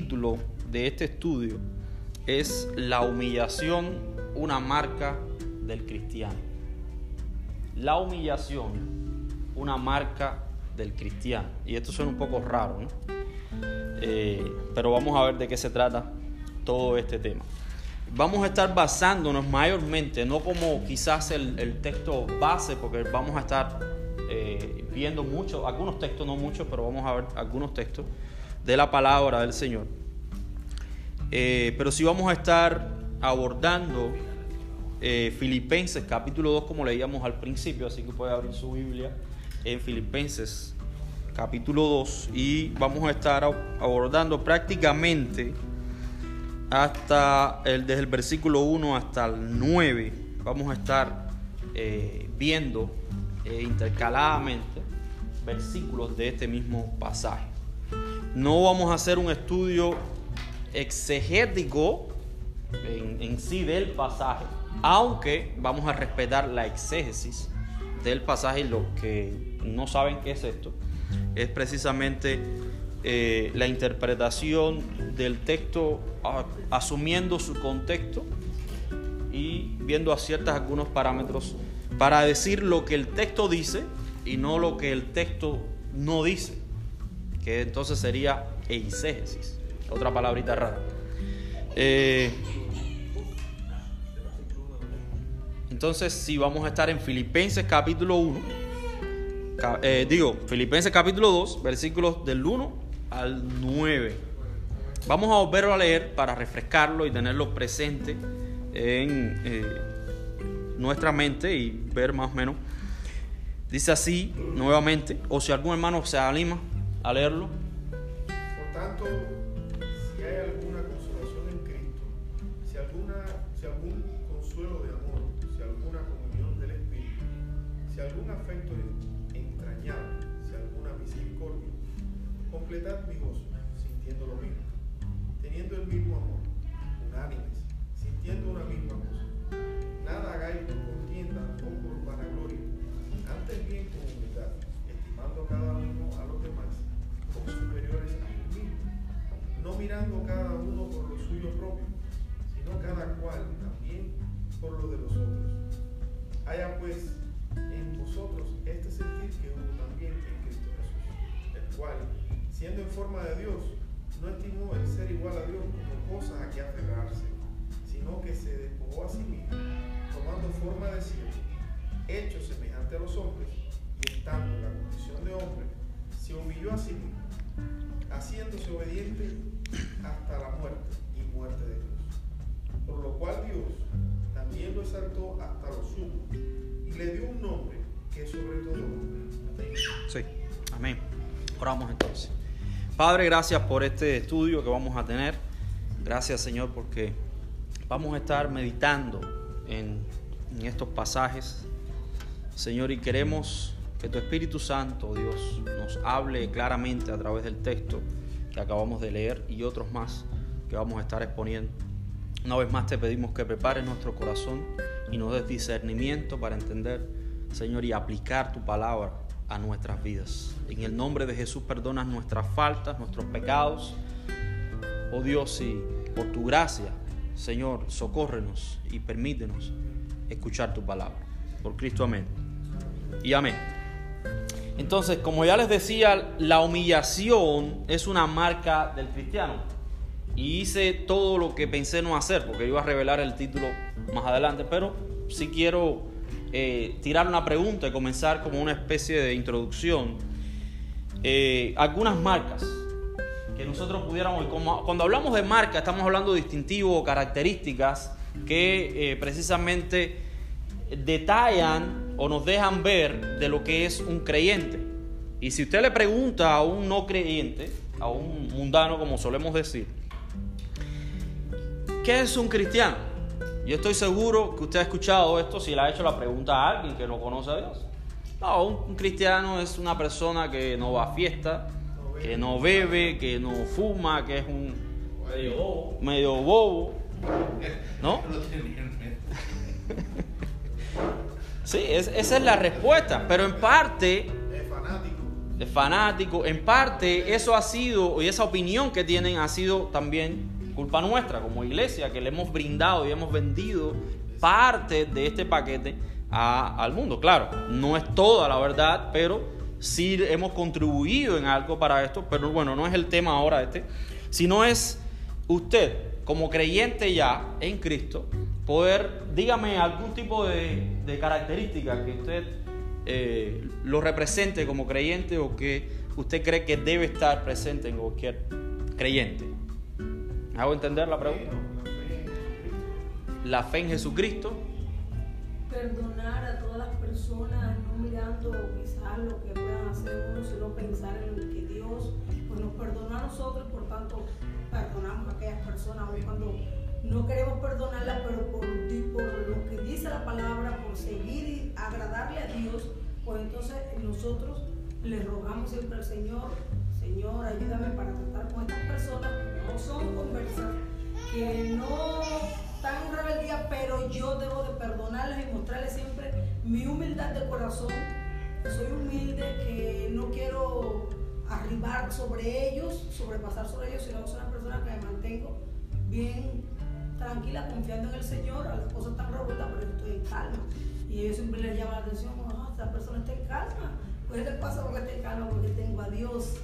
título de este estudio es La humillación, una marca del cristiano. La humillación, una marca del cristiano. Y esto suena un poco raro, ¿no? Eh, pero vamos a ver de qué se trata todo este tema. Vamos a estar basándonos mayormente, no como quizás el, texto base, porque vamos a estar eh, viendo muchos, algunos textos, no muchos, pero vamos a ver algunos textos de la palabra del Señor. Eh, pero sí vamos a estar abordando Filipenses capítulo 2 como leíamos al principio, así que puede abrir su Biblia en Filipenses capítulo 2 y vamos a estar abordando prácticamente hasta el, desde el versículo 1 hasta el 9. Vamos a estar eh, viendo eh, intercaladamente versículos de este mismo pasaje. No vamos a hacer un estudio exegético en, sí del pasaje, aunque vamos a respetar la exégesis del pasaje. Los que no saben qué es esto, es precisamente eh, la interpretación del texto asumiendo su contexto y viendo a ciertos algunos parámetros para decir lo que el texto dice y no lo que el texto no dice, que entonces sería eisegesis, otra palabrita rara. Eh, entonces, si vamos a estar en Filipenses capítulo 1, eh, digo, Filipenses capítulo 2, versículos del 1 al 9. Vamos a volverlo a leer para refrescarlo y tenerlo presente en eh, nuestra mente y ver más o menos. Dice así nuevamente, o si algún hermano se anima a leerlo. Por tanto, si hay alguna consolación en Cristo, si, alguna, si algún consuelo de amor, si alguna comunión del Espíritu, si algún afecto completad mi gozo, sintiendo lo mismo, teniendo el mismo amor, unánimes, sintiendo una misma cosa. Nada hagáis por mirando cada uno por lo suyo propio, sino cada cual también por lo de los otros. Haya pues en vosotros este sentir que hubo también en Cristo Jesús, el cual siendo en forma de Dios, no estimó el ser igual a Dios como cosa a que aferrarse, sino que se despojó a sí mismo, tomando forma de siervo, hecho semejante a los hombres, y estando en la condición de hombre, se humilló a sí mismo, haciéndose obediente hasta la muerte y muerte de Dios. Por lo cual Dios también lo exaltó hasta lo sumo y le dio un nombre que es sobre todo nombre. Sí, amén. Oramos entonces. Padre, gracias por este estudio que vamos a tener. Gracias, Señor, porque vamos a estar meditando en, estos pasajes. Señor, y queremos que tu Espíritu Santo, Dios, nos hable claramente a través del texto que acabamos de leer y otros más que vamos a estar exponiendo. Una vez más te pedimos que prepares nuestro corazón y nos des discernimiento para entender, Señor, y aplicar tu palabra a nuestras vidas. En el nombre de Jesús perdonas nuestras faltas, nuestros pecados. Oh Dios, y por tu gracia, Señor, socórrenos y permítenos escuchar tu palabra. Por Cristo, amén. Y amén. Entonces, como ya les decía, la humillación es una marca del cristiano. Y hice todo lo que pensé no hacer, porque iba a revelar el título más adelante, pero si quiero eh, tirar una pregunta y comenzar como una especie de introducción. Eh, algunas marcas que nosotros pudiéramos, como, cuando hablamos de marca, estamos hablando de distintivos o características que eh, precisamente detallan o nos dejan ver de lo que es un creyente. Y si usted le pregunta a un no creyente, a un mundano como solemos decir, ¿qué es un cristiano? Yo estoy seguro que usted ha escuchado esto si le ha hecho la pregunta a alguien que no conoce a Dios. No, un, cristiano es una persona que no va a fiesta, que no bebe, que no fuma, que es un medio bobo, medio bobo ¿no? Sí, esa es la respuesta, pero en parte... Es fanático. de fanáticos. En parte eso ha sido, y esa opinión que tienen ha sido también culpa nuestra como iglesia, que le hemos brindado y hemos vendido parte de este paquete al mundo. Claro, no es toda la verdad, pero sí hemos contribuido en algo para esto, pero bueno, no es el tema ahora este, sino es usted como creyente ya en Cristo, poder, dígame algún tipo de, de característica que usted eh, lo represente como creyente o que usted cree que debe estar presente en cualquier creyente. ¿Hago entender la pregunta? La fe en Jesucristo. Perdonar a todas las personas, no mirando quizás lo que puedan hacer uno, sino pensar en que Dios pues, nos perdona a nosotros, personas, cuando no queremos perdonarlas, pero por, por lo que dice la palabra, por seguir y agradarle a Dios, pues entonces nosotros le rogamos siempre al Señor, Señor, ayúdame para tratar con estas personas que no son conversas, que no están en rebeldía, pero yo debo de perdonarles y mostrarles siempre mi humildad de corazón. Soy humilde, que no quiero arribar sobre ellos, sobrepasar sobre ellos, sino que soy una persona que me mantengo bien tranquila, confiando en el Señor, a las cosas están revueltas, pero yo estoy en calma. Y ellos siempre les llama la atención, oh, esta persona está en calma. Pues ¿qué pasa porque está en calma? Porque tengo a Dios,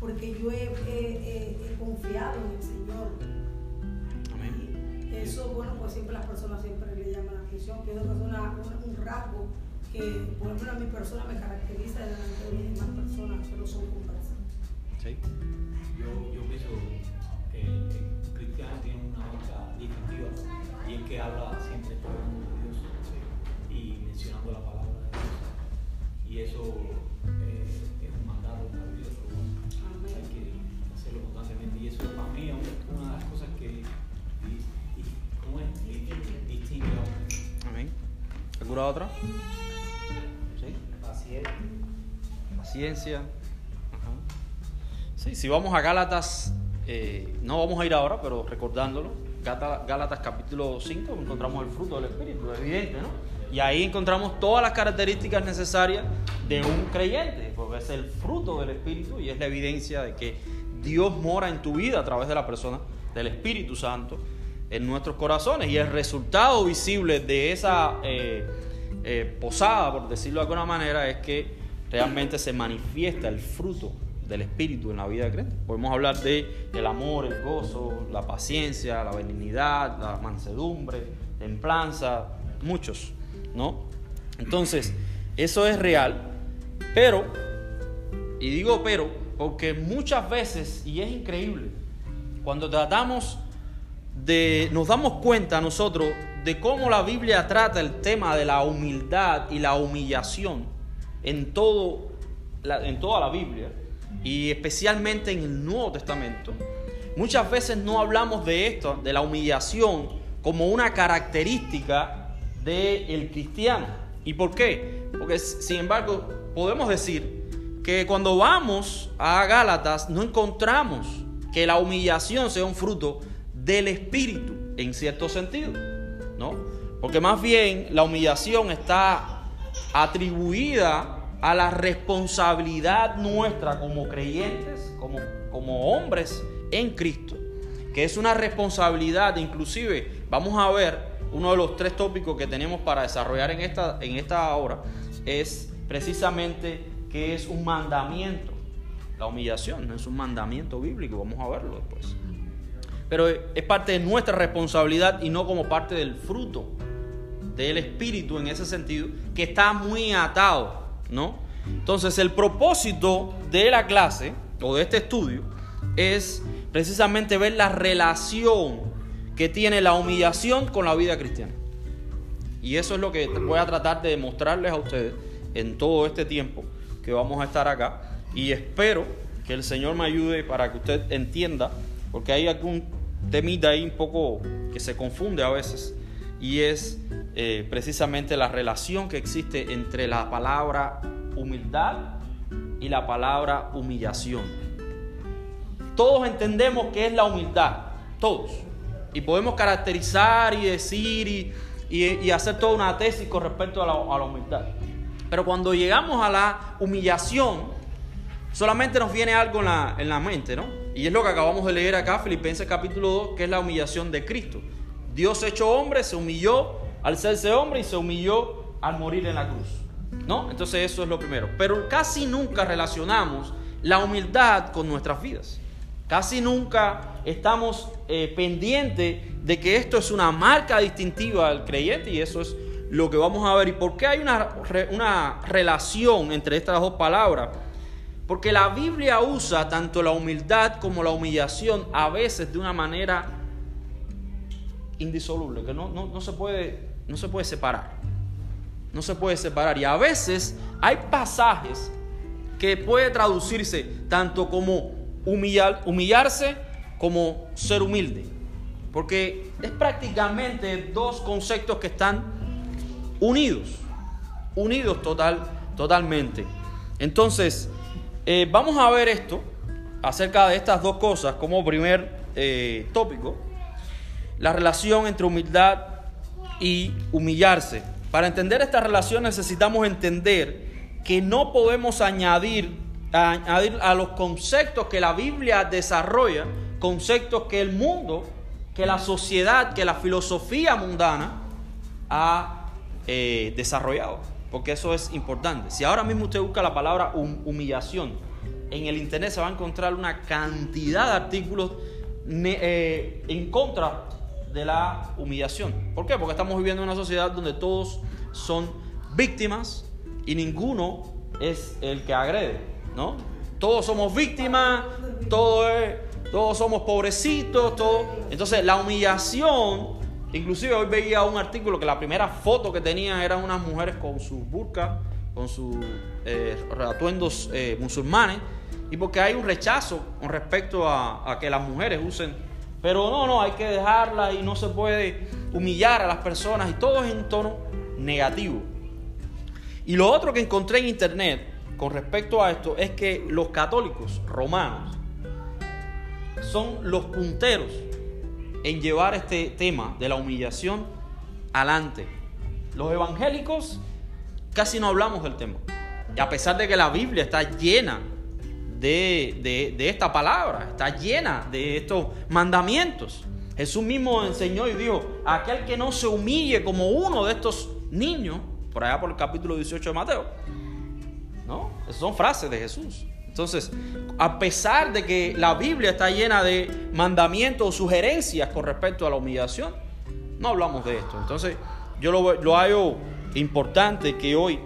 porque yo he, he, confiado en el Señor. Amén. eso, bueno, pues siempre las personas siempre le llaman la atención. que es una, un rasgo que, por ejemplo, a mi persona me caracteriza delante de las demás personas no son conversas. Sí. Yo, yo pienso que cristiano tiene una marca distintiva y es que habla siempre todo el mundo de Dios y mencionando la palabra de Dios. Y eso eh, es un mandato en la vida, pero hay que hacerlo constantemente. Y eso para mí es una de las cosas que ¿cómo es? distingue a Amén. ¿Alguna otra? Sí. Paciencia. Paciencia. Sí, si vamos a Gálatas, eh, no vamos a ir ahora, pero recordándolo, Gálatas capítulo 5, encontramos el fruto del Espíritu, evidente, ¿no? Y ahí encontramos todas las características necesarias de un creyente, porque es el fruto del Espíritu y es la evidencia de que Dios mora en tu vida a través de la persona del Espíritu Santo en nuestros corazones. Y el resultado visible de esa eh, eh, posada, por decirlo de alguna manera, es que realmente se manifiesta el fruto del Espíritu en la vida de creyente. Podemos hablar de el amor, el gozo, la paciencia, la benignidad, la mansedumbre, templanza, muchos, ¿no? Entonces, eso es real, pero, y digo pero, porque muchas veces, y es increíble, cuando tratamos de, nos damos cuenta nosotros de cómo la Biblia trata el tema de la humildad y la humillación en, todo, en toda la Biblia, y especialmente en el Nuevo Testamento, muchas veces no hablamos de esto, de la humillación, como una característica del cristiano. ¿Y por qué? Porque, sin embargo, podemos decir que cuando vamos a Gálatas no encontramos que la humillación sea un fruto del Espíritu, en cierto sentido, ¿no? Porque más bien la humillación está atribuida a la responsabilidad nuestra como creyentes, como, como hombres en Cristo, que es una responsabilidad, inclusive vamos a ver uno de los tres tópicos que tenemos para desarrollar en esta, en esta hora, es precisamente que es un mandamiento. La humillación no es un mandamiento bíblico, vamos a verlo después. Pero es parte de nuestra responsabilidad y no como parte del fruto del Espíritu en ese sentido, que está muy atado ¿no? Entonces el propósito de la clase o de este estudio es precisamente ver la relación que tiene la humillación con la vida cristiana. Y eso es lo que voy a tratar de demostrarles a ustedes en todo este tiempo que vamos a estar acá. Y espero que el Señor me ayude para que usted entienda, porque hay algún temita ahí un poco que se confunde a veces, y es eh, precisamente la relación que existe entre la palabra humildad y la palabra humillación. Todos entendemos qué es la humildad, todos. Y podemos caracterizar y decir y, hacer toda una tesis con respecto a la, humildad. Pero cuando llegamos a la humillación, solamente nos viene algo en la, en la mente, ¿no? Y es lo que acabamos de leer acá, Filipenses capítulo 2, que es la humillación de Cristo. Dios hecho hombre se humilló al serse hombre y se humilló al morir en la cruz. ¿No? Entonces eso es lo primero. Pero casi nunca relacionamos la humildad con nuestras vidas. Casi nunca estamos eh, pendientes de que esto es una marca distintiva del creyente y eso es lo que vamos a ver. ¿Y por qué hay una, una relación entre estas dos palabras? Porque la Biblia usa tanto la humildad como la humillación a veces de una manera indisoluble, que no, no, se, puede, no se puede separar. No se puede separar. Y a veces hay pasajes que puede traducirse tanto como humillar, humillarse como ser humilde. Porque es prácticamente dos conceptos que están unidos, unidos total, totalmente. Entonces, eh, vamos a ver esto acerca de estas dos cosas como primer eh, tópico, la relación entre humildad y humillarse. Para entender esta relación necesitamos entender que no podemos añadir, a los conceptos que la Biblia desarrolla, conceptos que el mundo, que la sociedad, que la filosofía mundana ha eh, desarrollado, porque eso es importante. Si ahora mismo usted busca la palabra humillación, en el internet se va a encontrar una cantidad de artículos eh, en contra de la humillación. ¿Por qué? Porque estamos viviendo en una sociedad donde todos son víctimas y ninguno es el que agrede, ¿no? Todos somos víctimas, todo todos somos pobrecitos, todo. Entonces la humillación Inclusive hoy veía un artículo que la primera foto que tenía eran unas mujeres con sus burkas, con sus eh, atuendos eh, musulmanes, y porque hay un rechazo con respecto a, que las mujeres usen. Pero no, no, hay que dejarla y no se puede humillar a las personas y todo es en tono negativo. Y lo otro que encontré en internet con respecto a esto es que los católicos romanos son los punteros en llevar este tema de la humillación adelante. Los evangélicos casi no hablamos del tema. Y a pesar de que la Biblia está llena de, esta palabra, está llena de estos mandamientos. Jesús mismo enseñó y dijo, aquel que no se humille como uno de estos niños, por allá por el capítulo 18 de Mateo. ¿No? Esas son frases de Jesús. Entonces, a pesar de que la Biblia está llena de mandamientos o sugerencias con respecto a la humillación, no hablamos de esto. Entonces, yo lo, lo hallo importante que hoy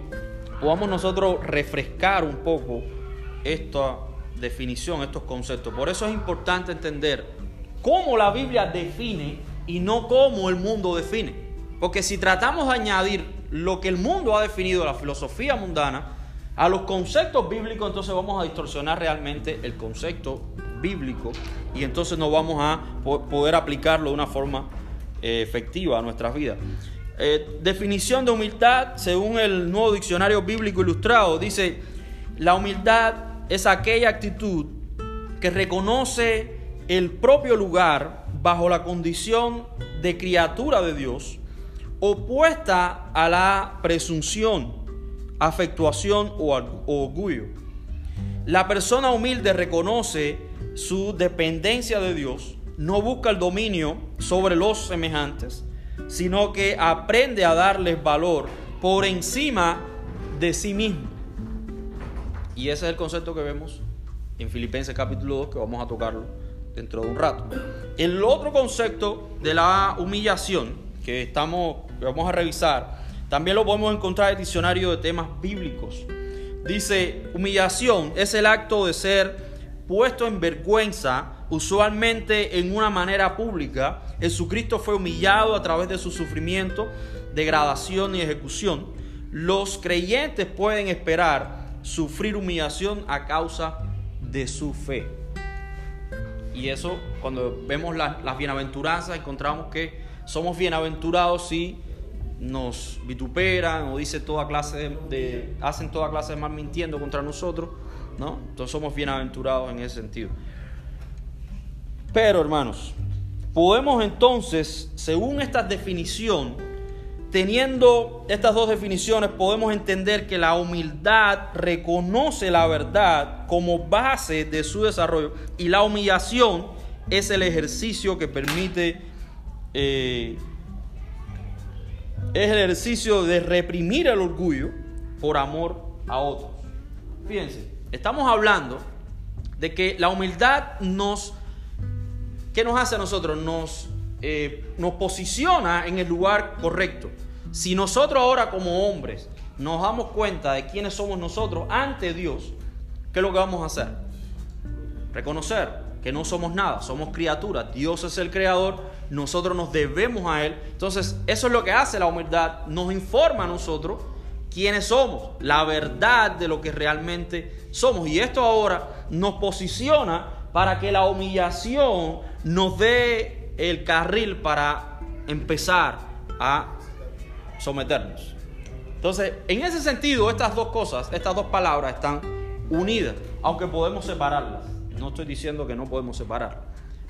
podamos nosotros refrescar un poco esta definición, estos conceptos. Por eso es importante entender cómo la Biblia define y no cómo el mundo define. Porque si tratamos de añadir lo que el mundo ha definido, la filosofía mundana, a los conceptos bíblicos, entonces vamos a distorsionar realmente el concepto bíblico y entonces no vamos a poder aplicarlo de una forma eh, efectiva a nuestras vidas. Eh, definición de humildad, según el nuevo diccionario bíblico ilustrado, dice, la humildad es aquella actitud que reconoce el propio lugar bajo la condición de criatura de Dios, opuesta a la presunción afectuación o orgullo. La persona humilde reconoce su dependencia de Dios, no busca el dominio sobre los semejantes, sino que aprende a darles valor por encima de sí mismo. Y ese es el concepto que vemos en Filipenses capítulo 2, que vamos a tocarlo dentro de un rato. El otro concepto de la humillación que estamos vamos a revisar también lo podemos encontrar en el diccionario de temas bíblicos. Dice, humillación es el acto de ser puesto en vergüenza, usualmente en una manera pública. Jesucristo fue humillado a través de su sufrimiento, degradación y ejecución. Los creyentes pueden esperar sufrir humillación a causa de su fe. Y eso, cuando vemos las, bienaventuranzas, encontramos que somos bienaventurados si nos vituperan o dice toda clase de, hacen toda clase de mal mintiendo contra nosotros, ¿no? Entonces somos bienaventurados en ese sentido. Pero hermanos, podemos entonces, según esta definición, teniendo estas dos definiciones, podemos entender que la humildad reconoce la verdad como base de su desarrollo y la humillación es el ejercicio que permite, eh, es el ejercicio de reprimir el orgullo por amor a otros. Fíjense, estamos hablando de que la humildad nos, ¿qué nos hace a nosotros? Nos, eh, nos posiciona en el lugar correcto. Si nosotros ahora como hombres nos damos cuenta de quiénes somos nosotros ante Dios, ¿qué es lo que vamos a hacer? Reconocer que no somos nada, somos criaturas, Dios es el creador, nosotros nos debemos a Él. Entonces, eso es lo que hace la humildad, nos informa a nosotros quiénes somos, la verdad de lo que realmente somos. Y esto ahora nos posiciona para que la humillación nos dé el carril para empezar a someternos. Entonces, en ese sentido, estas dos cosas, estas dos palabras están unidas, aunque podemos separarlas. No estoy diciendo que no podemos separar,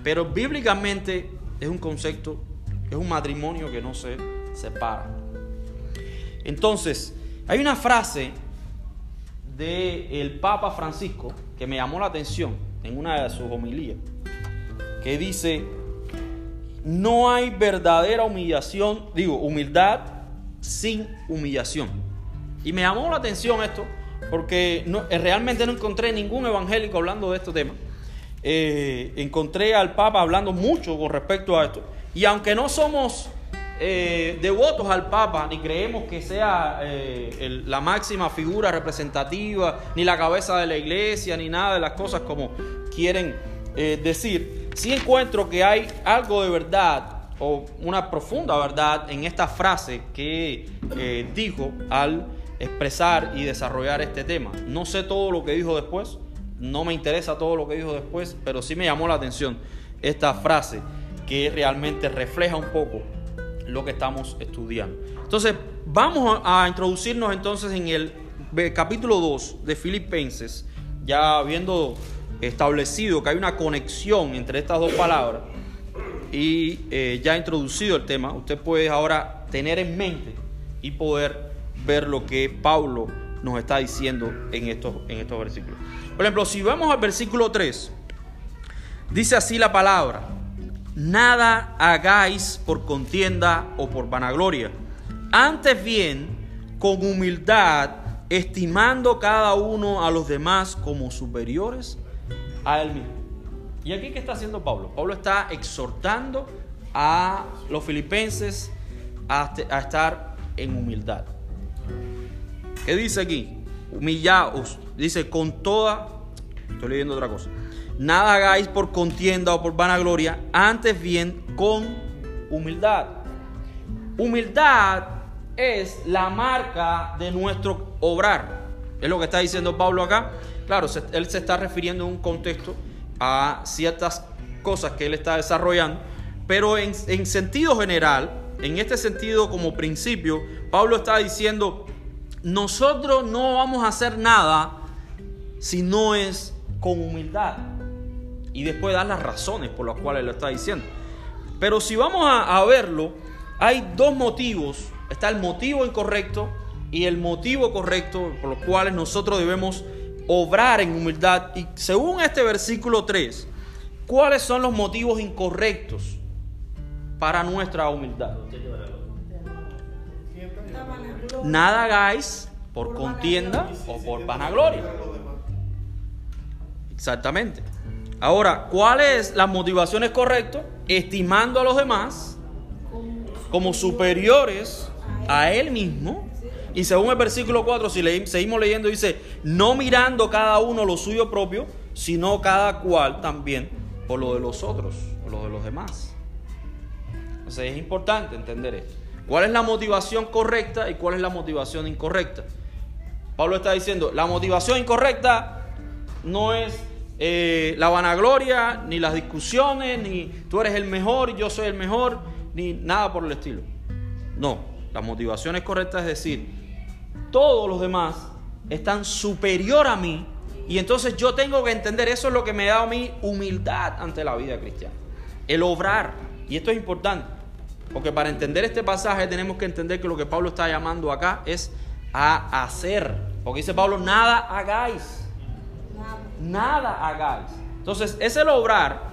pero bíblicamente es un concepto, es un matrimonio que no se separa. Entonces, hay una frase del Papa Francisco que me llamó la atención en una de sus homilías, que dice, no hay verdadera humillación, digo, humildad sin humillación. Y me llamó la atención esto, porque eh, realmente no encontré ningún evangélico hablando de este tema. Eh, encontré al Papa hablando mucho con respecto a esto. Y aunque no somos eh, devotos al Papa, ni creemos que sea la máxima figura representativa, ni la cabeza de la iglesia, ni nada de las cosas como quieren decir, sí encuentro que hay algo de verdad o una profunda verdad en esta frase que dijo al expresar y desarrollar este tema. No sé todo lo que dijo después, no me interesa todo lo que dijo después, pero sí me llamó la atención esta frase que realmente refleja un poco lo que estamos estudiando. Entonces, vamos a introducirnos entonces en el capítulo 2 de Filipenses, ya habiendo establecido que hay una conexión entre estas dos palabras y eh, ya introducido el tema, usted puede ahora tener en mente y poder ver lo que Pablo nos está diciendo en estos, en estos versículos. Por ejemplo, si vamos al versículo 3, dice así la palabra, nada hagáis por contienda o por vanagloria, antes bien con humildad, estimando cada uno a los demás como superiores a él mismo. ¿Y aquí qué está haciendo Pablo? Pablo está exhortando a los filipenses a, a estar en humildad. ¿Qué dice aquí? Humillaos. Dice con toda. Estoy leyendo otra cosa. Nada hagáis por contienda o por vanagloria, antes bien con humildad. Humildad es la marca de nuestro obrar. Es lo que está diciendo Pablo acá. Claro, él se está refiriendo en un contexto a ciertas cosas que él está desarrollando, pero en, en sentido general, en este sentido como principio, Pablo está diciendo, nosotros no vamos a hacer nada si no es con humildad. Y después dar las razones por las cuales lo está diciendo. Pero si vamos a, verlo, hay dos motivos. Está el motivo incorrecto y el motivo correcto por los cuales nosotros debemos obrar en humildad. Y según este versículo 3, ¿cuáles son los motivos incorrectos para nuestra humildad? Nada hagáis por contienda o por vanagloria. Exactamente. Ahora, ¿cuáles las motivaciones correctas? Estimando a los demás como superiores a él mismo. Y según el versículo 4, si seguimos leyendo, dice, no mirando cada uno lo suyo propio, sino cada cual también por lo de los otros, por lo de los demás. Entonces es importante entender esto. ¿Cuál es la motivación correcta y cuál es la motivación incorrecta? Pablo está diciendo, la motivación incorrecta no es eh, la vanagloria, ni las discusiones, ni tú eres el mejor, yo soy el mejor, ni nada por el estilo. No, la motivación es correcta, es decir, todos los demás están superior a mí y entonces yo tengo que entender, eso es lo que me da a mí humildad ante la vida cristiana, el obrar. Y esto es importante. Porque para entender este pasaje tenemos que entender que lo que Pablo está llamando acá es a hacer. Porque dice Pablo, nada hagáis. Nada hagáis. Entonces, es el obrar,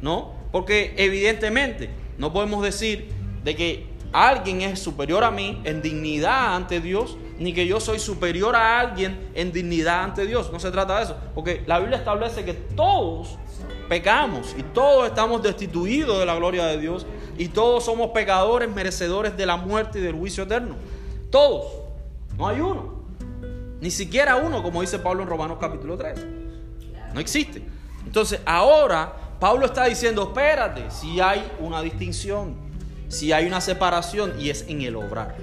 ¿no? Porque evidentemente no podemos decir de que alguien es superior a mí en dignidad ante Dios, ni que yo soy superior a alguien en dignidad ante Dios. No se trata de eso. Porque la Biblia establece que todos pecamos y todos estamos destituidos de la gloria de Dios y todos somos pecadores merecedores de la muerte y del juicio eterno. Todos. No hay uno. Ni siquiera uno, como dice Pablo en Romanos capítulo 3. No existe. Entonces ahora Pablo está diciendo, espérate, si hay una distinción, si hay una separación y es en el obrar.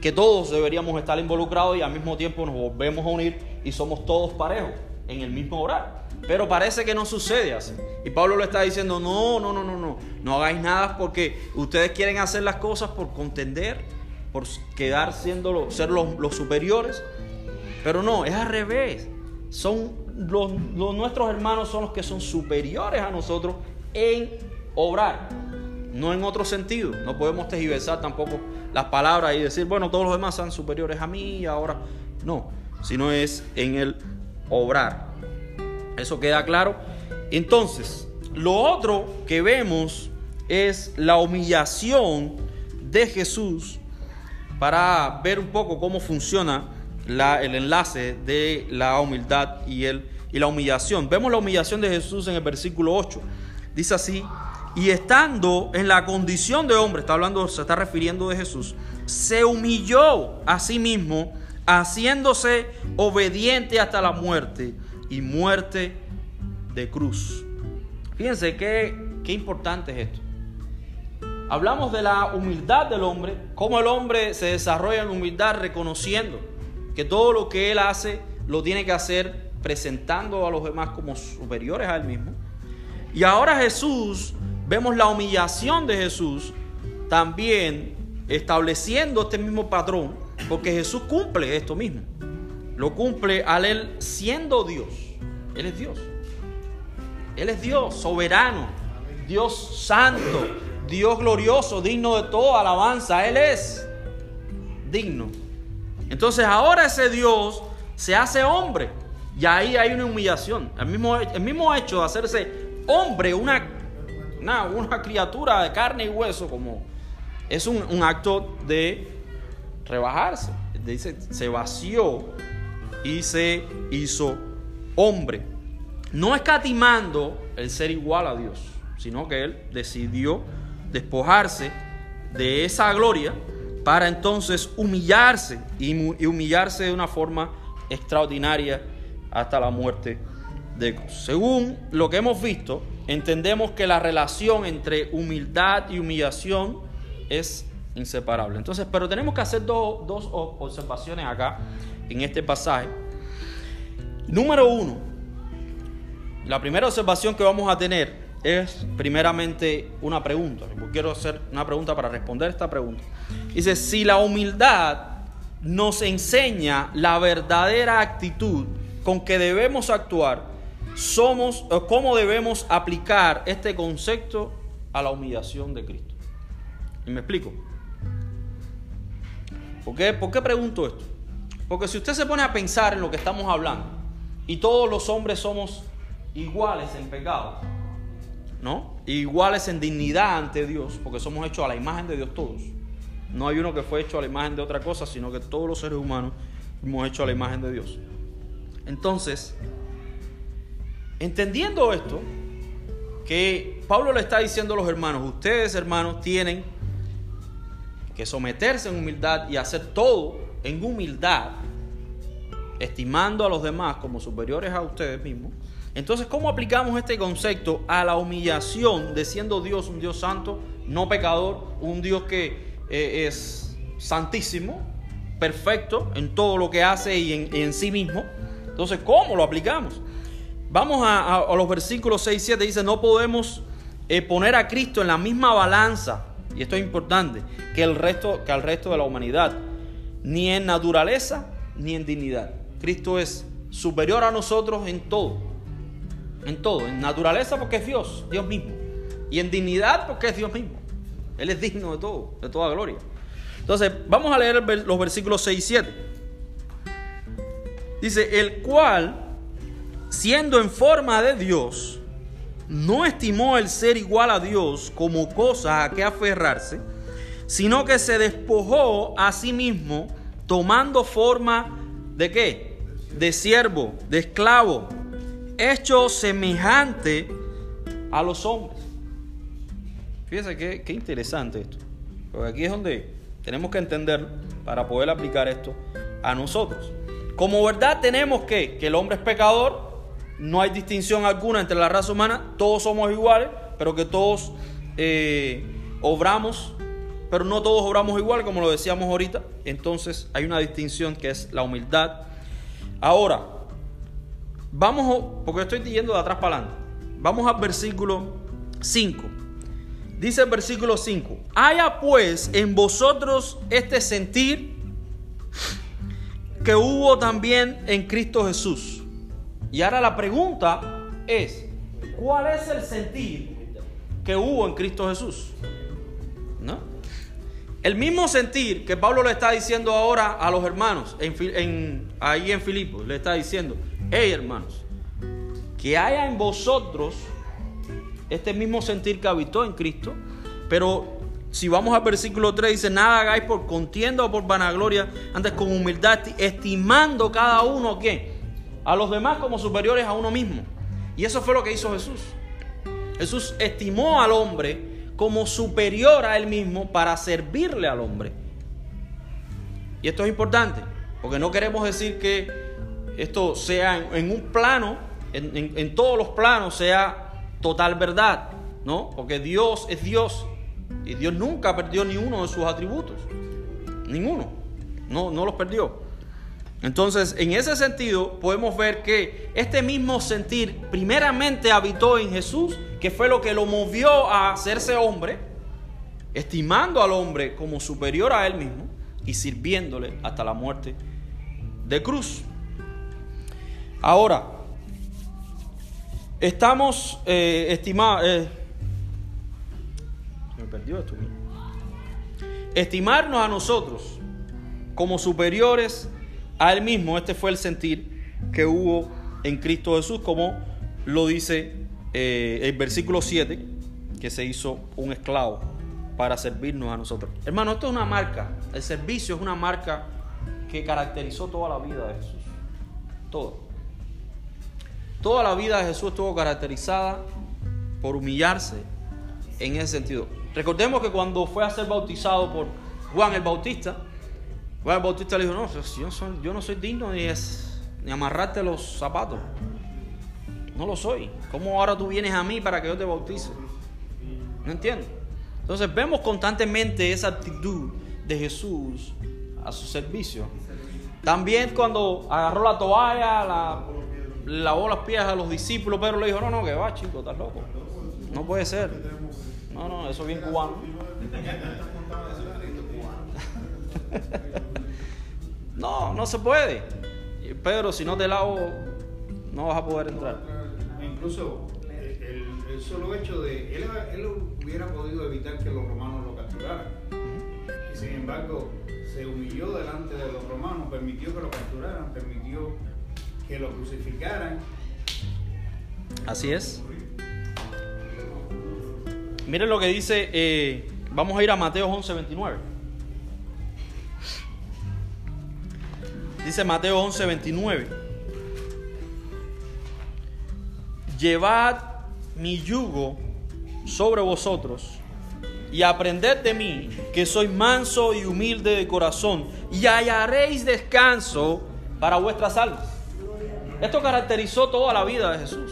Que todos deberíamos estar involucrados y al mismo tiempo nos volvemos a unir y somos todos parejos en el mismo obrar. Pero parece que no sucede así. Y Pablo le está diciendo, no, no, no, no, no. No hagáis nada porque ustedes quieren hacer las cosas por contender, por quedar siendo ser los, los superiores. Pero no, es al revés. Son los, nuestros hermanos son los que son superiores a nosotros en obrar, no en otro sentido. No podemos tejiversar tampoco las palabras y decir, bueno, todos los demás son superiores a mí y ahora no, sino es en el obrar. Eso queda claro. Entonces, lo otro que vemos es la humillación de Jesús para ver un poco cómo funciona el enlace de la humildad y, el, y la humillación. Vemos la humillación de Jesús en el versículo 8. Dice así, y estando en la condición de hombre, está hablando, se está refiriendo de Jesús, se humilló a sí mismo, haciéndose obediente hasta la muerte y muerte de cruz. Fíjense qué, qué importante es esto. Hablamos de la humildad del hombre, cómo el hombre se desarrolla en humildad reconociendo que todo lo que él hace lo tiene que hacer presentando a los demás como superiores a él mismo. Y ahora Jesús, vemos la humillación de Jesús también estableciendo este mismo patrón, porque Jesús cumple esto mismo. Lo cumple al él siendo Dios. Él es Dios. Él es Dios, soberano, Dios santo, Dios glorioso, digno de toda alabanza. Él es digno entonces ahora ese Dios se hace hombre. Y ahí hay una humillación. El mismo, el mismo hecho de hacerse hombre, una, una, criatura de carne y hueso, como es un, acto de rebajarse. Dice, se vació y se hizo hombre. No escatimando el ser igual a Dios, sino que Él decidió despojarse de esa gloria para entonces humillarse y humillarse de una forma extraordinaria hasta la muerte de. Según lo que hemos visto, entendemos que la relación entre humildad y humillación es inseparable. Entonces, pero tenemos que hacer dos observaciones acá en este pasaje. Número uno, la primera observación que vamos a tener es primeramente una pregunta. Quiero hacer una pregunta para responder esta pregunta. Dice, si la humildad nos enseña la verdadera actitud con que debemos actuar, somos cómo debemos aplicar este concepto a la humillación de Cristo. ¿Y me explico? ¿Por qué, ¿Por qué pregunto esto? Porque si usted se pone a pensar en lo que estamos hablando y todos los hombres somos iguales en pecado, ¿no? Iguales en dignidad ante Dios, porque somos hechos a la imagen de Dios todos. No hay uno que fue hecho a la imagen de otra cosa, sino que todos los seres humanos hemos hecho a la imagen de Dios. Entonces, entendiendo esto, que Pablo le está diciendo a los hermanos, ustedes hermanos tienen que someterse en humildad y hacer todo en humildad, estimando a los demás como superiores a ustedes mismos, entonces, ¿cómo aplicamos este concepto a la humillación de siendo Dios un Dios santo, no pecador, un Dios que eh, es santísimo, perfecto en todo lo que hace y en, sí mismo? Entonces, ¿cómo lo aplicamos? Vamos a, los versículos 6 y 7, dice, no podemos eh, poner a Cristo en la misma balanza, y esto es importante, que el resto, que al resto de la humanidad, ni en naturaleza ni en dignidad. Cristo es superior a nosotros en todo en todo, en naturaleza porque es Dios, Dios mismo, y en dignidad porque es Dios mismo. Él es digno de todo, de toda gloria. Entonces, vamos a leer los versículos 6 y 7. Dice, el cual, siendo en forma de Dios, no estimó el ser igual a Dios como cosa a que aferrarse, sino que se despojó a sí mismo, tomando forma de qué? De siervo, de esclavo, hecho semejante a los hombres. Fíjense qué, qué interesante esto. Porque aquí es donde tenemos que entender para poder aplicar esto a nosotros. Como verdad tenemos que, que el hombre es pecador, no hay distinción alguna entre la raza humana, todos somos iguales, pero que todos eh, obramos, pero no todos obramos igual, como lo decíamos ahorita. Entonces hay una distinción que es la humildad. Ahora, vamos, porque estoy yendo de atrás para adelante, vamos al versículo 5. Dice el versículo 5, haya pues en vosotros este sentir que hubo también en Cristo Jesús. Y ahora la pregunta es, ¿cuál es el sentir que hubo en Cristo Jesús? ¿No? El mismo sentir que Pablo le está diciendo ahora a los hermanos en, en- ahí en Filipos, le está diciendo, hey hermanos, que haya en vosotros este mismo sentir que habitó en Cristo, pero si vamos al versículo 3 dice, nada hagáis por contienda o por vanagloria, antes con humildad, estimando cada uno ¿qué? A los demás como superiores a uno mismo. Y eso fue lo que hizo Jesús. Jesús estimó al hombre como superior a él mismo para servirle al hombre. Y esto es importante, porque no queremos decir que esto sea en, un plano, en, en- en todos los planos sea total verdad, ¿no? Porque Dios es Dios y Dios nunca perdió ni uno de sus atributos, ninguno, no, no los perdió. Entonces, en ese sentido, podemos ver que este mismo sentir primeramente habitó en Jesús, que fue lo que lo movió a hacerse hombre, estimando al hombre como superior a él mismo y sirviéndole hasta la muerte de cruz. Ahora, estamos eh, estimados... se me perdió esto. Estimarnos a nosotros como superiores a él mismo. Este fue el sentir que hubo en Cristo Jesús, como lo dice eh, el versículo 7, que se hizo un esclavo para servirnos a nosotros. Hermano, esto es una marca. El servicio es una marca que caracterizó toda la vida de Jesús. Todo. Toda la vida de Jesús estuvo caracterizada por humillarse en ese sentido. Recordemos que cuando fue a ser bautizado por Juan el Bautista, Juan Bautista le dijo, no, yo, no soy digno ni, es, ni amarrarte los zapatos. No lo soy. ¿Cómo ahora tú vienes a mí para que yo te bautice? No entiendo. Entonces vemos constantemente esa actitud de Jesús a su servicio. También cuando agarró la toalla, la, lavó las pies a los discípulos, Pedro le dijo, no, no, que va, chico, estás loco. No puede ser. No, no, eso es bien cubano. No, no se puede. Pedro, si no te lavo, no vas a poder entrar. Incluso el solo hecho de él, él hubiera podido evitar que los romanos lo capturaran. Y sin embargo, se humilló delante de los romanos, permitió que lo capturaran, permitió que lo crucificaran. Así es. Miren lo que dice, eh, vamos a ir a Mateo 11, 29. Dice Mateo 11, 29. Llevad mi yugo sobre vosotros y aprended de mí, que soy manso y humilde de corazón, y hallaréis descanso para vuestras almas. Esto caracterizó toda la vida de Jesús.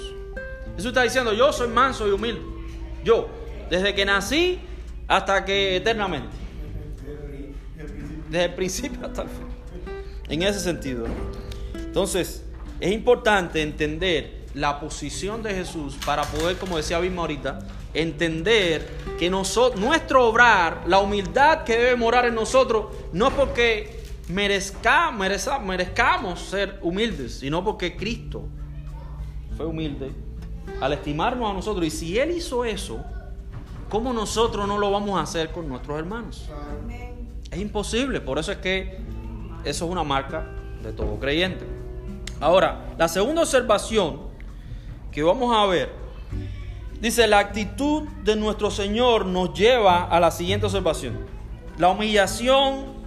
Jesús está diciendo, yo soy manso y humilde. Yo, desde que nací hasta que eternamente. Desde el principio hasta el fin. En ese sentido. Entonces, es importante entender la posición de Jesús para poder, como decía Bisma ahorita, entender que nosotros, nuestro obrar, la humildad que debe morar en nosotros, no es porque merezca, mereza- merezcamos ser humildes, sino porque Cristo fue humilde al estimarnos a nosotros. Y si Él hizo eso, ¿cómo nosotros no lo vamos a hacer con nuestros hermanos? Amén. Es imposible, por eso es que eso es una marca de todo creyente. Ahora, la segunda observación que vamos a ver, dice, la actitud de nuestro Señor nos lleva a la siguiente observación. La humillación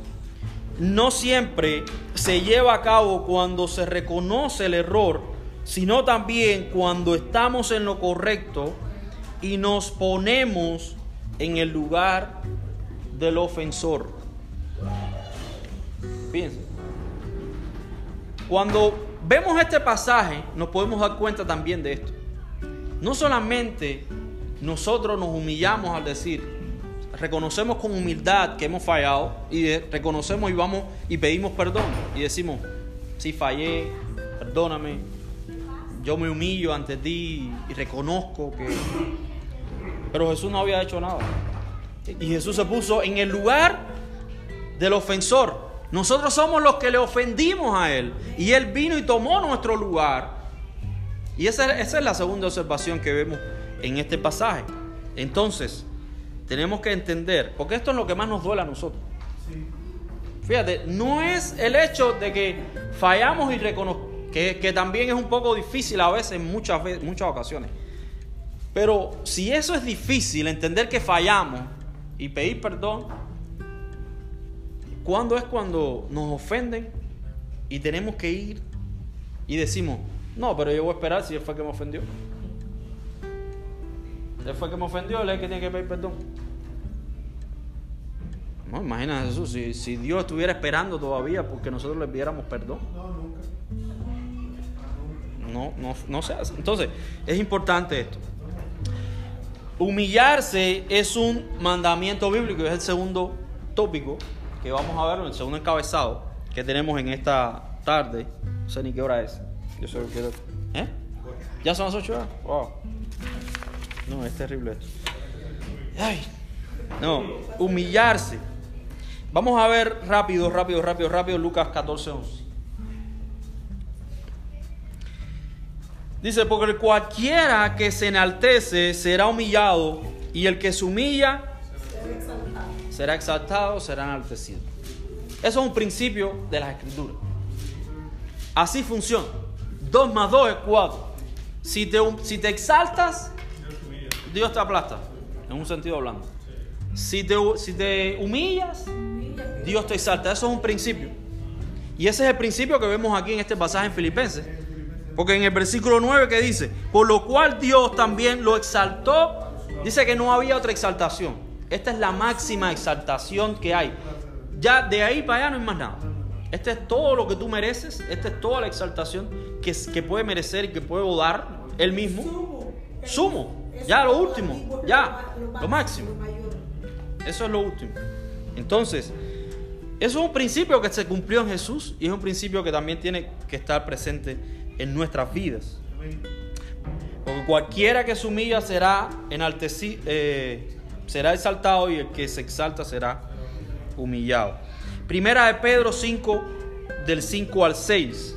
no siempre se lleva a cabo cuando se reconoce el error, sino también cuando estamos en lo correcto y nos ponemos en el lugar del ofensor. Cuando vemos este pasaje, nos podemos dar cuenta también de esto. No solamente nosotros nos humillamos al decir, reconocemos con humildad que hemos fallado y reconocemos y vamos y pedimos perdón y decimos, si fallé, perdóname, yo me humillo ante ti y reconozco que... Pero Jesús no había hecho nada. Y Jesús se puso en el lugar del ofensor. Nosotros somos los que le ofendimos a Él. Y Él vino y tomó nuestro lugar. Y esa, esa es la segunda observación que vemos en este pasaje. Entonces, tenemos que entender, porque esto es lo que más nos duele a nosotros. Fíjate, no es el hecho de que fallamos y reconozcamos, que, que también es un poco difícil a veces, muchas, ve- muchas ocasiones. Pero si eso es difícil, entender que fallamos y pedir perdón, ¿cuándo es cuando nos ofenden y tenemos que ir y decimos, no, pero yo voy a esperar si él fue que me ofendió? Él fue que me ofendió, él es el que tiene que pedir perdón. No, imagina Jesús, si, si Dios estuviera esperando todavía porque nosotros le pidiéramos perdón. No, nunca. No, no, no se hace. Entonces, es importante esto. Humillarse es un mandamiento bíblico, es el segundo tópico que vamos a ver, el segundo encabezado que tenemos en esta tarde. No sé ni qué hora es. Yo solo quiero. ¿Eh? ¿Ya son las 8 horas? Wow. No, es terrible esto. Ay. No, humillarse. Vamos a ver rápido, rápido, rápido, rápido Lucas 14, 11. Dice, porque cualquiera que se enaltece será humillado y el que se humilla. Será exaltado, será enaltecido. Eso es un principio de las escrituras. Así funciona. Dos más dos es cuatro. Si te, si te exaltas, Dios te aplasta, en un sentido hablando. Si te, si te humillas, Dios te exalta. Eso es un principio. Y ese es el principio que vemos aquí en este pasaje en Filipenses. Porque en el versículo 9 que dice, por lo cual Dios también lo exaltó, dice que no había otra exaltación. Esta es la máxima exaltación que hay. Ya de ahí para allá no hay más nada. Este es todo lo que tú mereces, esta es toda la exaltación que, que puede merecer y que puede dar Él mismo. Sumo. Ya lo último. Ya. lo máximo. Eso es lo último. Entonces, eso es un principio que se cumplió en Jesús y es un principio que también tiene que estar presente en nuestras vidas. Porque cualquiera que se humilla será enaltecido, será exaltado y el que se exalta será humillado. Primera de Pedro 5, del 5 al 6.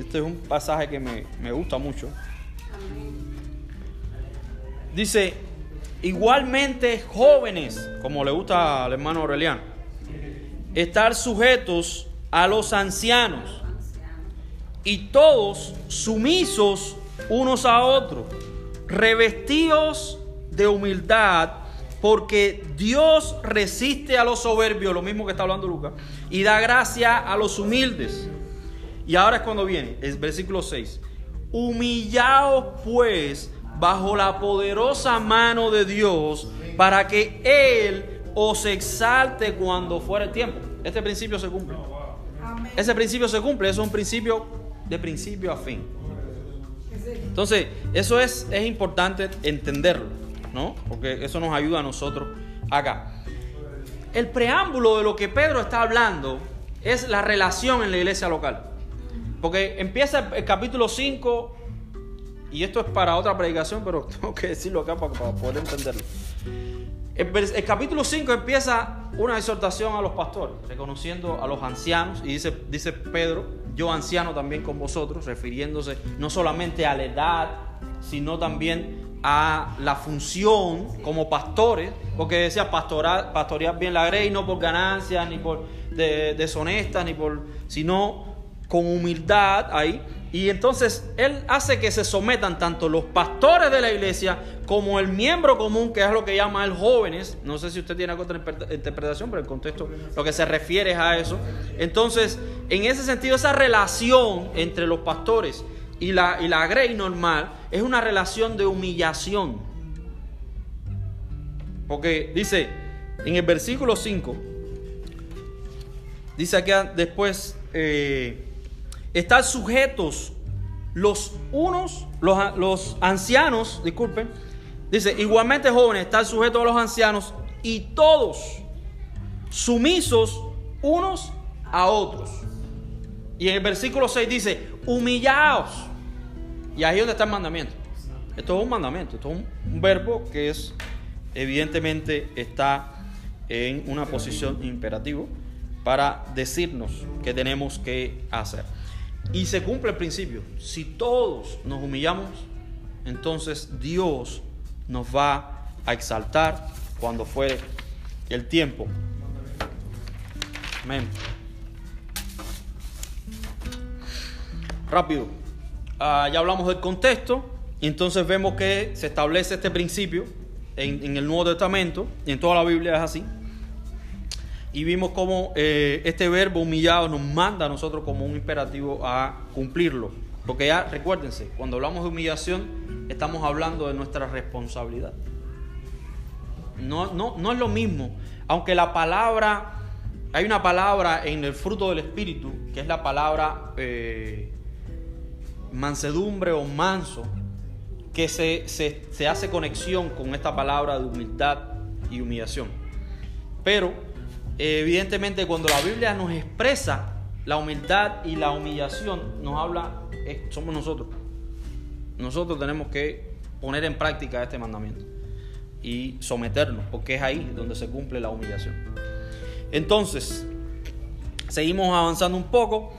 Este es un pasaje que me, me gusta mucho. Dice, igualmente jóvenes, como le gusta al hermano Aureliano, estar sujetos a los ancianos y todos sumisos unos a otros, revestidos de humildad, porque Dios resiste a los soberbios, lo mismo que está hablando Lucas, y da gracia a los humildes. Y ahora es cuando viene, el versículo 6. Humillaos pues bajo la poderosa mano de Dios, para que Él os exalte cuando fuera el tiempo. Este principio se cumple. Ese principio se cumple, eso es un principio de principio a fin. Entonces, eso es, es importante entenderlo, ¿no? Porque eso nos ayuda a nosotros acá. El preámbulo de lo que Pedro está hablando es la relación en la iglesia local. Porque empieza el capítulo 5, y esto es para otra predicación, pero tengo que decirlo acá para, poder entenderlo. El capítulo 5 empieza una exhortación a los pastores, reconociendo a los ancianos, y dice, dice Pedro, yo anciano también con vosotros, refiriéndose no solamente a la edad, sino también a la función como pastores, porque decía pastorar, pastorear bien la grey, no por ganancias, ni por de- deshonestas, ni por, sino con humildad ahí. Y entonces él hace que se sometan tanto los pastores de la iglesia como el miembro común, que es lo que llama el jóvenes. No sé si usted tiene otra interpre- interpretación, pero el contexto lo que se refiere es a eso. Entonces, en ese sentido, esa relación entre los pastores y la, y la grey normal es una relación de humillación. Porque dice en el versículo 5, dice aquí después, eh, estar sujetos los unos, los, los ancianos, disculpen, dice, igualmente jóvenes, estar sujetos a los ancianos y todos sumisos unos a otros. Y en el versículo 6 dice, humillaos. Y ahí es donde está el mandamiento. Esto es un mandamiento, esto es un, verbo que es, evidentemente, está en una posición imperativo para decirnos que tenemos que hacer. Y se cumple el principio. Si todos nos humillamos, entonces Dios nos va a exaltar cuando fuere el tiempo. Amén. Rápido. Ah, ya hablamos del contexto. Y entonces vemos que se establece este principio en, en el Nuevo Testamento. Y en toda la Biblia es así. Y vimos cómo eh, este verbo humillado nos manda a nosotros como un imperativo a cumplirlo. Porque ya recuérdense, cuando hablamos de humillación, estamos hablando de nuestra responsabilidad. No, no, no es lo mismo. Aunque la palabra, hay una palabra en el fruto del Espíritu, que es la palabra eh, mansedumbre o manso, que se, se, se hace conexión con esta palabra de humildad y humillación. Pero evidentemente cuando la Biblia nos expresa la humildad y la humillación, nos habla, somos nosotros. Nosotros tenemos que poner en práctica este mandamiento y someternos, porque es ahí donde se cumple la humillación. Entonces, seguimos avanzando un poco.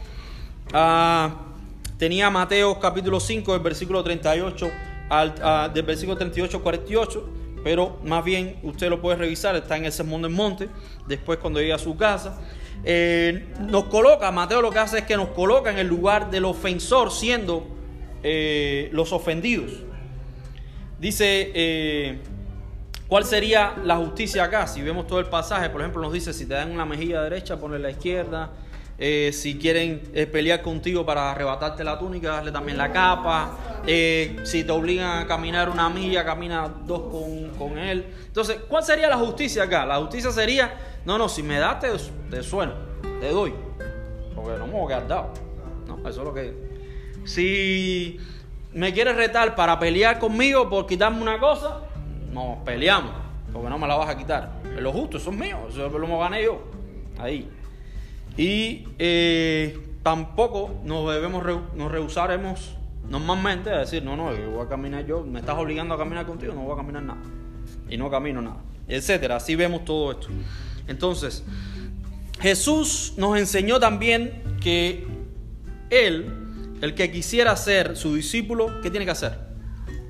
Ah, tenía Mateo capítulo 5, del versículo 38 al, ah, del versículo 38 al 48, pero más bien usted lo puede revisar, está en el Sermón del Monte, después cuando llegue a su casa. Eh, nos coloca, Mateo lo que hace es que nos coloca en el lugar del ofensor, siendo eh, los ofendidos. Dice, eh, ¿cuál sería la justicia acá? Si vemos todo el pasaje, por ejemplo, nos dice, si te dan una mejilla derecha, ponle la izquierda. Eh, si quieren eh, pelear contigo para arrebatarte la túnica, darle también la capa. Eh, si te obligan a caminar una milla, camina dos con, con él. Entonces, ¿cuál sería la justicia acá? La justicia sería, no, no, si me das, te, sueno, te doy. Porque no me voy a quedar dado. No, eso es lo que... Si me quieres retar para pelear conmigo por quitarme una cosa, nos peleamos, porque no me la vas a quitar. Es lo justo, eso es mío, eso lo gané yo. Ahí. Y eh, tampoco nos debemos nos rehusaremos normalmente a decir, no, no, yo voy a caminar yo, me estás obligando a caminar contigo, no voy a caminar nada. Y no camino nada. Etcétera. Así vemos todo esto. Entonces, Jesús nos enseñó también que Él, el que quisiera ser su discípulo, ¿qué tiene que hacer?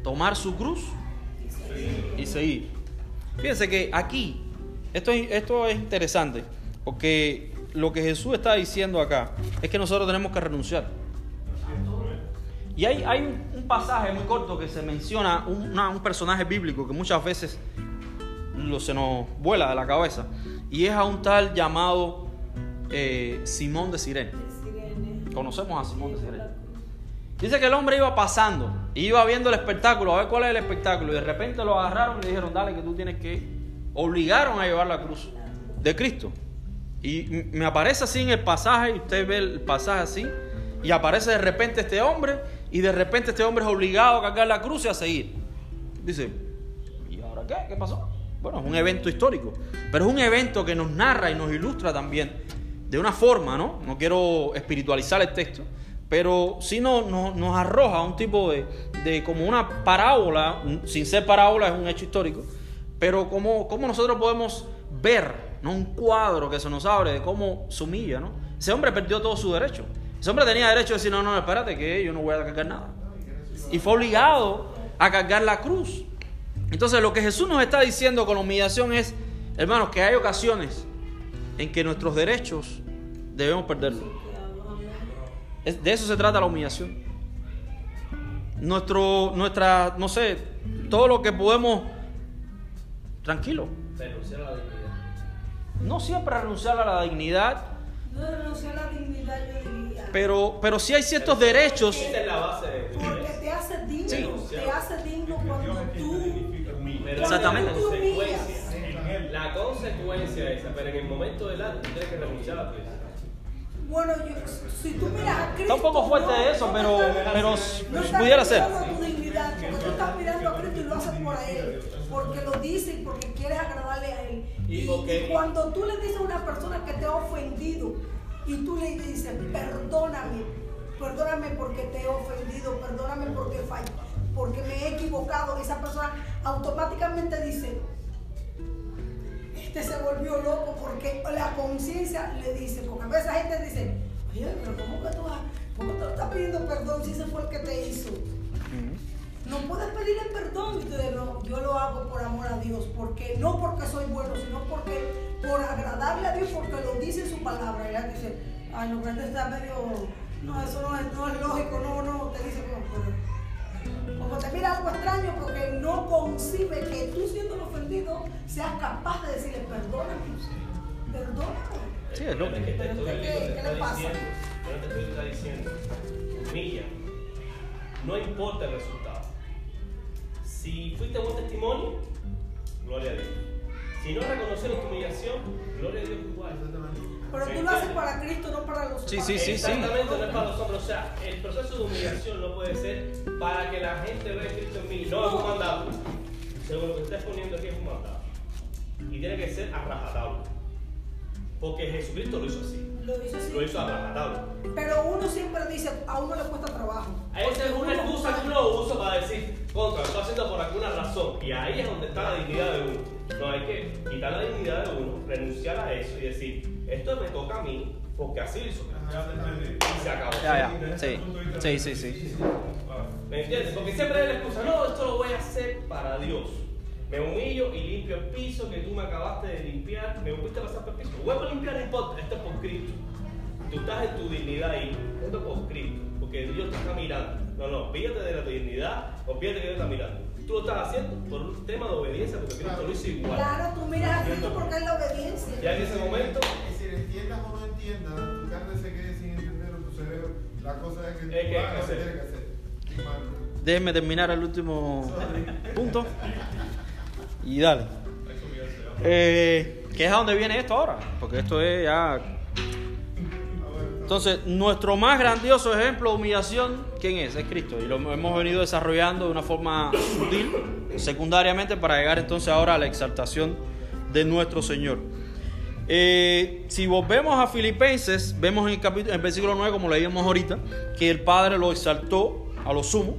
Tomar su cruz y seguir. Fíjense que aquí, esto es, esto es interesante, porque lo que Jesús está diciendo acá es que nosotros tenemos que renunciar. Y hay, un, pasaje muy corto que se menciona, un, personaje bíblico que muchas veces lo, se nos vuela de la cabeza, y es a un tal llamado eh, Simón de Sirene. Sirene. Conocemos a Simón de Sirene. Dice que el hombre iba pasando, iba viendo el espectáculo, a ver cuál es el espectáculo, y de repente lo agarraron y le dijeron, dale que tú tienes que, obligaron a llevar la cruz de Cristo. Y me aparece así en el pasaje, y usted ve el pasaje así, y aparece de repente este hombre, y de repente este hombre es obligado a cargar la cruz y a seguir. Dice, ¿y ahora qué? ¿Qué pasó? Bueno, es un evento histórico, pero es un evento que nos narra y nos ilustra también de una forma, ¿no? No quiero espiritualizar el texto, pero sí nos, nos, nos arroja un tipo de, de como una parábola, sin ser parábola, es un hecho histórico, pero como, como nosotros podemos ver, ¿no? Un cuadro que se nos abre de cómo se humilla, ¿no? Ese hombre perdió todo su derecho. Ese hombre tenía derecho de decir, no, no, espérate, que yo no voy a cargar nada. Y fue obligado a cargar la cruz. Entonces lo que Jesús nos está diciendo con la humillación es, hermanos, que hay ocasiones en que nuestros derechos debemos perderlos. De eso se trata la humillación. Nuestro, nuestra, no sé, todo lo que podemos, tranquilo, la. No siempre renunciar a la dignidad, No renunciar a la dignidad, yo diría. pero, pero sí hay ciertos derechos. Esa es la base de Porque te hace digno, Sí. te hace digno cuando tú... Pero Exactamente. La consecuencia, la consecuencia esa, pero en el momento del acto tú tienes que renunciar a vida. Bueno, yo, si tú miras a Cristo... Está un poco fuerte no- eso, pero, pero No estás pudiera ser. tu dignidad, porque tú estás mirando a Cristo y lo haces por Él, porque lo dices y porque quieres agradarle a Él. Y cuando tú le dices a una persona que te ha ofendido y tú le dices, perdóname, perdóname porque te he ofendido, perdóname porque fallé, porque me he equivocado, esa persona automáticamente dice, este se volvió loco porque la conciencia le dice, porque a veces la gente dice, oye, pero ¿cómo que tú, cómo estás pidiendo perdón si ese fue el que te hizo? No puedes pedirle perdón y tú dices, no, yo lo hago por amor a Dios, porque no porque soy bueno, sino porque por agradarle a Dios, porque lo dice en su palabra. Y ella dice, ay, no, pero este está medio, no, eso no es, no es lógico, no, no, te dice, "No, pero-". como te mira algo extraño, porque no concibe que tú siendo ofendido seas capaz de decirle, perdóname, perdóname. Sí, es lo que que- te estoy ¿Qué- te está le pasa? diciendo, pero te está diciendo, humilla, no importa el resultado. Si fuiste buen testimonio, gloria a Dios. Si no reconocieron tu humillación, gloria a Dios igual. Pero tú lo haces para Cristo, no para los Sí, sí, sí, sí. Exactamente, no es para los hombres. O sea, el proceso de humillación no puede ser para que la gente vea a Cristo en mí. No es un mandato. Según lo que estás poniendo aquí es un mandato. Y tiene que ser a rajatabla. Porque Jesucristo lo hizo así. Lo hizo así. Lo hizo a rajatabla. Pero uno siempre dice, a uno le cuesta trabajo. Esa es una excusa que uno usa para decir, contra, lo estoy haciendo por alguna razón. Y ahí es donde está la dignidad de uno. No hay que quitar la dignidad de uno, renunciar a eso y decir, esto me toca a mí porque así lo hizo. Y se acabó. Ya, ya. Sí, sí, sí, sí. ¿Me entiendes? Porque siempre hay la excusa, no, esto lo voy a hacer para Dios. Me humillo y limpio el piso que tú me acabaste de limpiar. Me fuiste a pasar por el piso. Vuelvo a limpiar, no importa, esto es por Cristo. Tú estás en tu dignidad ahí, esto es por Cristo, porque Dios te está mirando. No, no, olvídate de la dignidad, olvídate que Dios está mirando. Tú lo estás haciendo por un tema de obediencia, porque Cristo lo hizo igual. Claro, tú miras a Cristo porque es la obediencia. Ya en ese momento, Es decir, entiendas o no entiendas, tu carne se quede sin entender o tu cerebro. La cosa es que tú Es que hagas hacer. tienes que hacer. Y. Déjenme terminar el último punto. Y dale. Eh, ¿Qué es a dónde viene esto ahora? Porque esto es ya. Entonces, nuestro más grandioso ejemplo de humillación, ¿quién es? Es Cristo. Y lo hemos venido desarrollando de una forma sutil, secundariamente, para llegar entonces ahora a la exaltación de nuestro Señor. Eh, si volvemos a Filipenses, vemos en el, capítulo, en el versículo 9, como leíamos ahorita, que el Padre lo exaltó a lo sumo.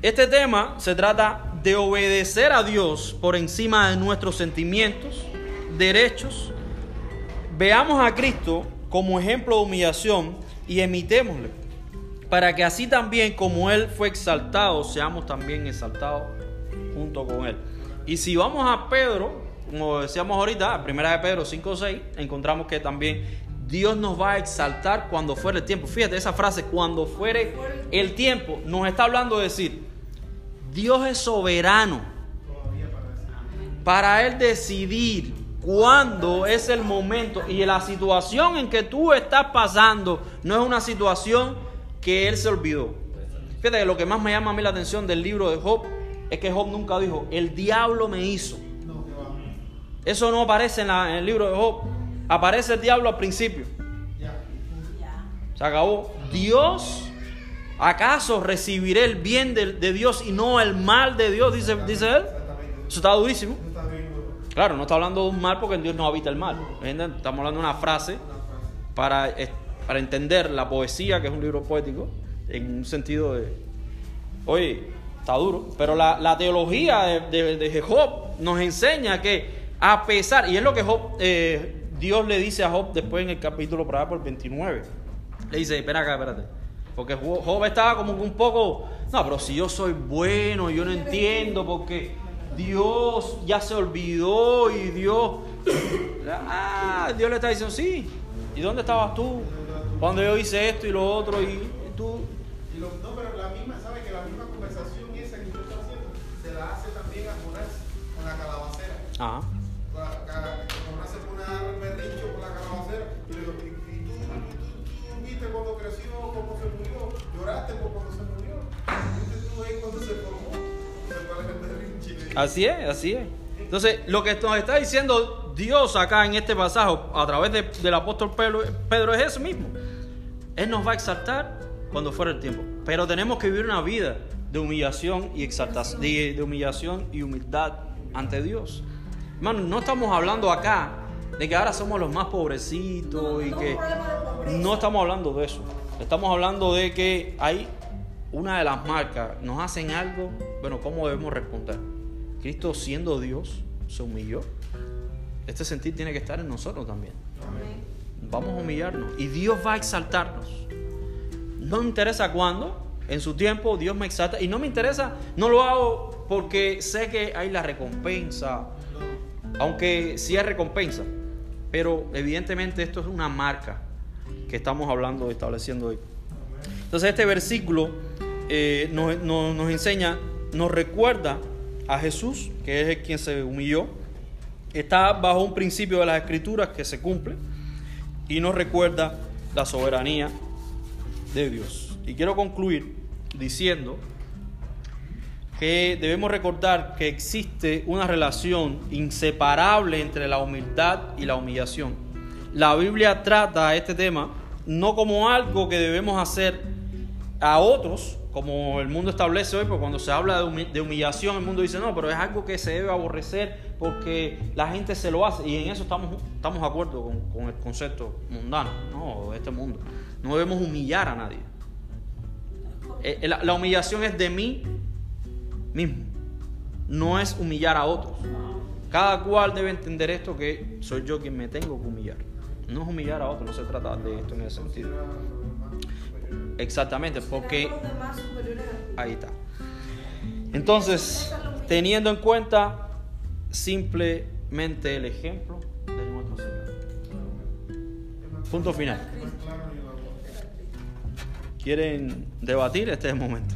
Este tema se trata de obedecer a Dios por encima de nuestros sentimientos, derechos. Veamos a Cristo como ejemplo de humillación y emitémosle, para que así también como Él fue exaltado, seamos también exaltados junto con Él. Y si vamos a Pedro, como decíamos ahorita, primera de Pedro 5 o 6, encontramos que también Dios nos va a exaltar cuando fuere el tiempo. Fíjate esa frase, cuando fuere el tiempo, nos está hablando de decir, Dios es soberano para Él decidir cuándo es el momento y la situación en que tú estás pasando no es una situación que Él se olvidó. Fíjate que lo que más me llama a mí la atención del libro de Job es que Job nunca dijo, el diablo me hizo. Eso no aparece en, la- en el libro de Job. Aparece el diablo al principio. Se acabó. Dios, ¿acaso recibiré el bien de, de Dios y no el mal de Dios? Dice, dice él. Eso está durísimo. Claro, no está hablando de un mal porque en Dios no habita el mal. Estamos hablando de una frase para, para entender la poesía, que es un libro poético, en un sentido de, oye, está duro, pero la, la teología de, de- Job nos enseña que a pesar, y es lo que Job, eh, Dios le dice a Job después en el capítulo allá por 29, le dice, espera acá, espérate, Porque Jo- Job estaba como un poco, no, pero si yo soy bueno, yo no entiendo porque Dios ya se olvidó y Dios, ah, Dios le está diciendo, sí, ¿y dónde estabas tú? Cuando yo hice esto y lo otro y tú, Y lo- no, pero la misma, ¿sabe que la misma conversación esa que usted está haciendo se la hace también a Jonás con la calabacera? ajá, Jonás se pone a dar berrincho por la calabacera y le digo, ¿y, y tú, tú, tú viste cuando creció, cómo se murió? ¿Lloraste por cuando se murió? ¿Viste tú ahí cuando se formó? Así es, así es. Entonces, lo que nos está diciendo Dios acá en este pasaje, a través de- del apóstol Pedro, Pedro, es eso mismo. Él nos va a exaltar cuando fuera el tiempo. Pero tenemos que vivir una vida de humillación y exaltación, de, de humillación y humildad ante Dios. Hermano, no estamos hablando acá de que ahora somos los más pobrecitos y No, que no estamos hablando de eso. Estamos hablando de que hay una de las marcas, nos hacen algo, bueno, ¿cómo debemos responder? Cristo siendo Dios se humilló. Este sentir tiene que estar en nosotros también. Amén. Vamos a humillarnos y Dios va a exaltarnos. No me interesa cuándo, en su tiempo Dios me exalta y no me interesa, no lo hago porque sé que hay la recompensa, aunque sí hay recompensa, pero evidentemente esto es una marca que estamos hablando, estableciendo hoy. Entonces este versículo eh, nos, nos- enseña, nos recuerda a Jesús, que es el quien se humilló, está bajo un principio de las escrituras que se cumple y nos recuerda la soberanía de Dios. Y quiero concluir diciendo que debemos recordar que existe una relación inseparable entre la humildad y la humillación. La Biblia trata este tema no como algo que debemos hacer a otros, como el mundo establece hoy, porque cuando se habla de, humi- de humillación, el mundo dice, no, pero es algo que se debe aborrecer porque la gente se lo hace. Y en eso estamos, estamos de acuerdo con, el concepto mundano, no, de este mundo. No debemos humillar a nadie. Eh, la, la humillación es de mí mismo, no es humillar a otros. Cada cual debe entender esto que soy yo quien me tengo que humillar. No es humillar a otros, no se trata de esto en ese sentido. Exactamente, porque ahí está. Entonces, teniendo en cuenta simplemente el ejemplo de nuestro Señor. Punto final. ¿Quieren debatir? Este es el momento.